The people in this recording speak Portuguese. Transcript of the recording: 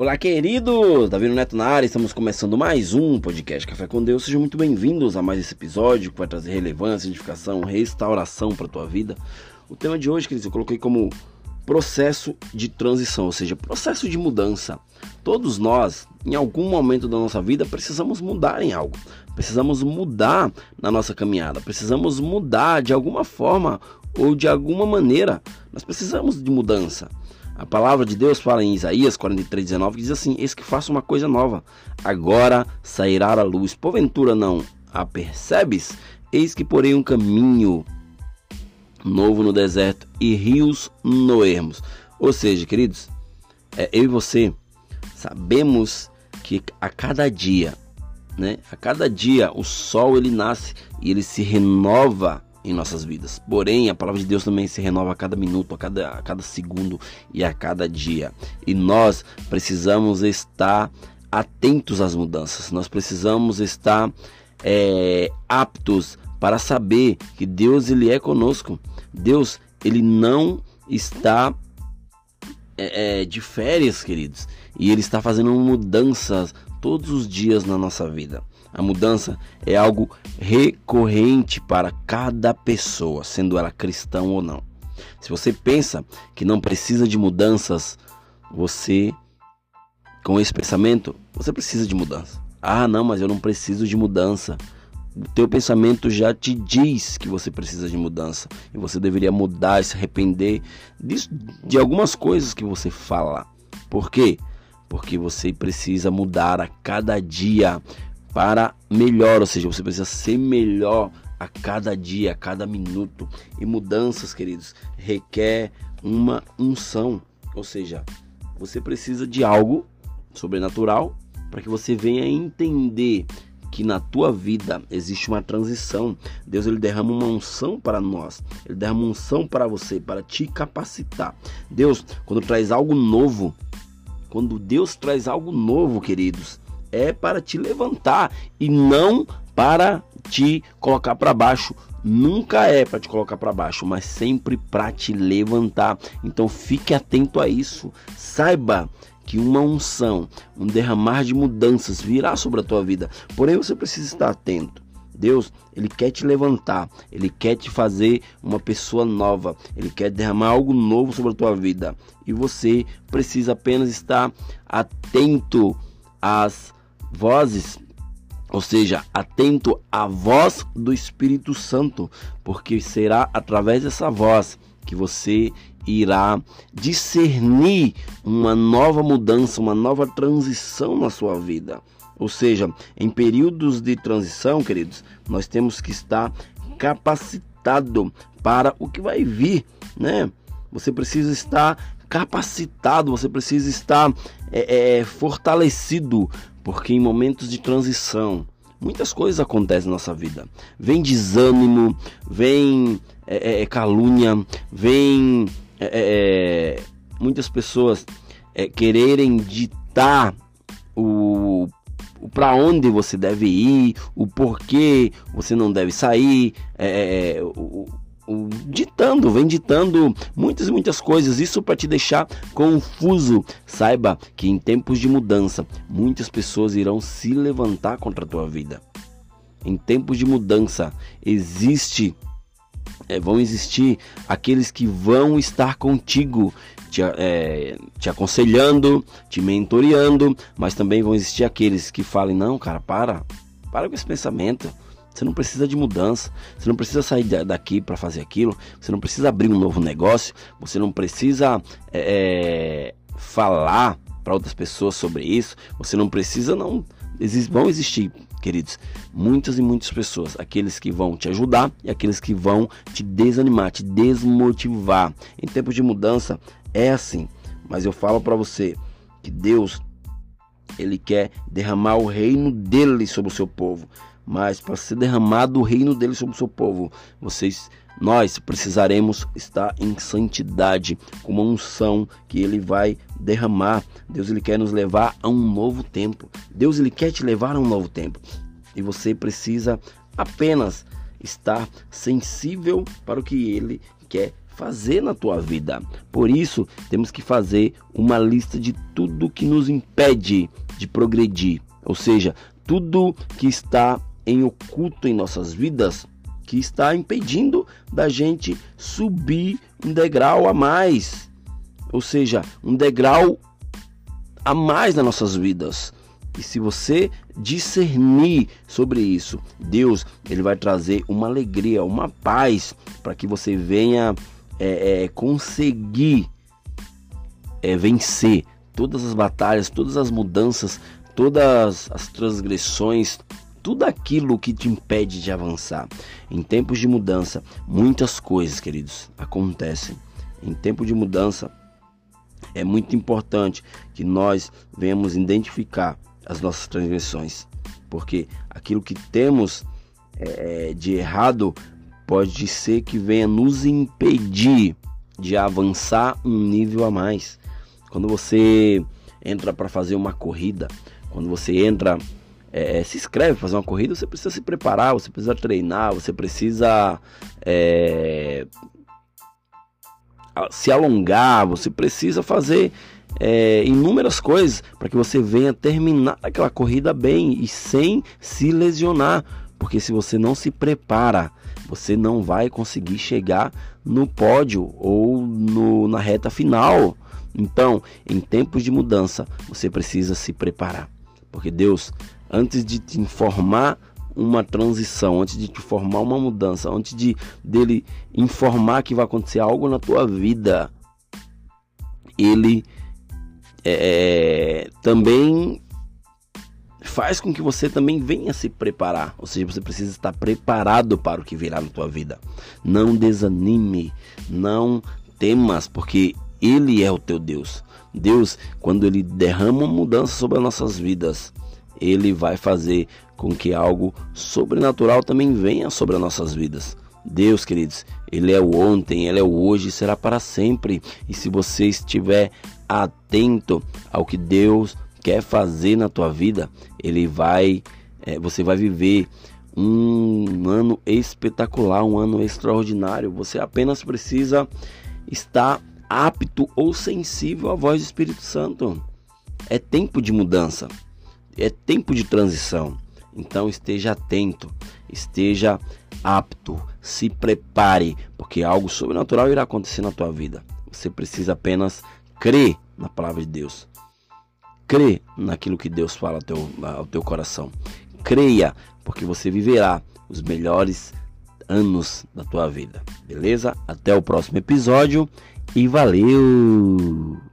Olá, queridos! Davi Neto na área, estamos começando mais um podcast Café com Deus. Sejam muito bem-vindos a mais esse episódio que vai trazer relevância, edificação, restauração para a tua vida. O tema de hoje, queridos, eu coloquei como processo de transição, ou seja, processo de mudança. Todos nós, em algum momento da nossa vida, precisamos mudar em algo. Precisamos mudar na nossa caminhada, precisamos mudar de alguma forma ou de alguma maneira. Nós precisamos de mudança. A palavra de Deus fala em Isaías 43, 19, que diz assim: Eis que faço uma coisa nova, agora sairá a luz. Porventura não a percebes? Eis que porei um caminho novo no deserto e rios no ermos. Ou seja, queridos, é, eu e você sabemos que a cada dia, né? A cada dia o sol ele nasce e ele se renova em nossas vidas. Porém, a palavra de Deus também se renova a cada minuto, a cada, a cada segundo e a cada dia. E nós precisamos estar atentos às mudanças. Nós precisamos estar é, aptos para saber que Deus ele é conosco. Deus ele não está é, é, de férias, queridos, e ele está fazendo mudanças todos os dias na nossa vida. A mudança é algo recorrente para cada pessoa, sendo ela cristão ou não. Se você pensa que não precisa de mudanças, você, com esse pensamento, você precisa de mudança. Ah, não, mas eu não preciso de mudança. O teu pensamento já te diz que você precisa de mudança e você deveria mudar, se arrepender de, de algumas coisas que você fala. Por quê? Porque você precisa mudar a cada dia para melhor, ou seja, você precisa ser melhor a cada dia, a cada minuto. E mudanças, queridos, requer uma unção, ou seja, você precisa de algo sobrenatural para que você venha entender que na tua vida existe uma transição. Deus ele derrama uma unção para nós. Ele derrama uma unção para você, para te capacitar. Deus, quando traz algo novo, quando Deus traz algo novo, queridos, é para te levantar e não para te colocar para baixo. Nunca é para te colocar para baixo, mas sempre para te levantar. Então fique atento a isso. Saiba que uma unção, um derramar de mudanças virá sobre a tua vida. Porém, você precisa estar atento. Deus, ele quer te levantar, ele quer te fazer uma pessoa nova, ele quer derramar algo novo sobre a tua vida. E você precisa apenas estar atento às vozes, ou seja, atento à voz do Espírito Santo, porque será através dessa voz que você irá discernir uma nova mudança, uma nova transição na sua vida. Ou seja, em períodos de transição, queridos, nós temos que estar capacitado para o que vai vir, né? Você precisa estar capacitado, você precisa estar é, é, fortalecido porque em momentos de transição, muitas coisas acontecem na nossa vida. Vem desânimo, vem é, é, é calúnia, vem é, é, é muitas pessoas quererem ditar o, o para onde você deve ir, o porquê você não deve sair, o, ditando, vem ditando muitas e muitas coisas, isso para te deixar confuso. Saiba que em tempos de mudança, muitas pessoas irão se levantar contra a tua vida. Em tempos de mudança, existe é, vão existir aqueles que vão estar contigo, te, é, te aconselhando, te mentoreando, mas também vão existir aqueles que falem: não, cara, para, para com esse pensamento. Você não precisa de mudança, você não precisa sair daqui para fazer aquilo, você não precisa abrir um novo negócio, você não precisa é, é falar para outras pessoas sobre isso, você não precisa não. vão existir, queridos, muitas e muitas pessoas, aqueles que vão te ajudar e aqueles que vão te desanimar, te desmotivar. Em tempos de mudança é assim, mas eu falo para você que Deus ele quer derramar o reino dele sobre o seu povo mas para ser derramado o reino dele sobre o seu povo, vocês nós precisaremos estar em santidade, com uma unção que ele vai derramar. Deus ele quer nos levar a um novo tempo. Deus ele quer te levar a um novo tempo. E você precisa apenas estar sensível para o que ele quer fazer na tua vida. Por isso, temos que fazer uma lista de tudo que nos impede de progredir, ou seja, tudo que está em oculto em nossas vidas, que está impedindo da gente subir um degrau a mais, ou seja, um degrau a mais nas nossas vidas. E se você discernir sobre isso, Deus ele vai trazer uma alegria, uma paz para que você venha é, é, conseguir é, vencer todas as batalhas, todas as mudanças, todas as transgressões, tudo aquilo que te impede de avançar. Em tempos de mudança, muitas coisas, queridos, acontecem. Em tempo de mudança, é muito importante que nós venhamos identificar as nossas transgressões, porque aquilo que temos é, de errado pode ser que venha nos impedir de avançar um nível a mais. Quando você entra para fazer uma corrida, quando você entra, é, se inscreve para fazer uma corrida, você precisa se preparar, você precisa treinar, você precisa é, se alongar, você precisa fazer é, inúmeras coisas para que você venha terminar aquela corrida bem e sem se lesionar. Porque se você não se prepara, você não vai conseguir chegar no pódio ou no, na reta final. Então, em tempos de mudança, você precisa se preparar. Porque Deus, antes de te informar uma transição, antes de te formar uma mudança, antes de dele informar que vai acontecer algo na tua vida, ele é, também faz com que você também venha se preparar, ou seja, você precisa estar preparado para o que virá na tua vida. Não desanime, não temas, porque ele é o teu Deus. Deus, quando ele derrama mudança sobre as nossas vidas, ele vai fazer com que algo sobrenatural também venha sobre as nossas vidas. Deus, queridos, Ele é o ontem, Ele é o hoje e será para sempre. E se você estiver atento ao que Deus quer fazer na tua vida, Ele vai, é, você vai viver um ano espetacular, um ano extraordinário. Você apenas precisa estar apto ou sensível à voz do Espírito Santo. É tempo de mudança, é tempo de transição. Então esteja atento, esteja apto, se prepare, porque algo sobrenatural irá acontecer na tua vida. Você precisa apenas crer na palavra de Deus. Crê naquilo que Deus fala ao teu, ao teu coração. Creia, porque você viverá os melhores anos da tua vida. Beleza? Até o próximo episódio e valeu!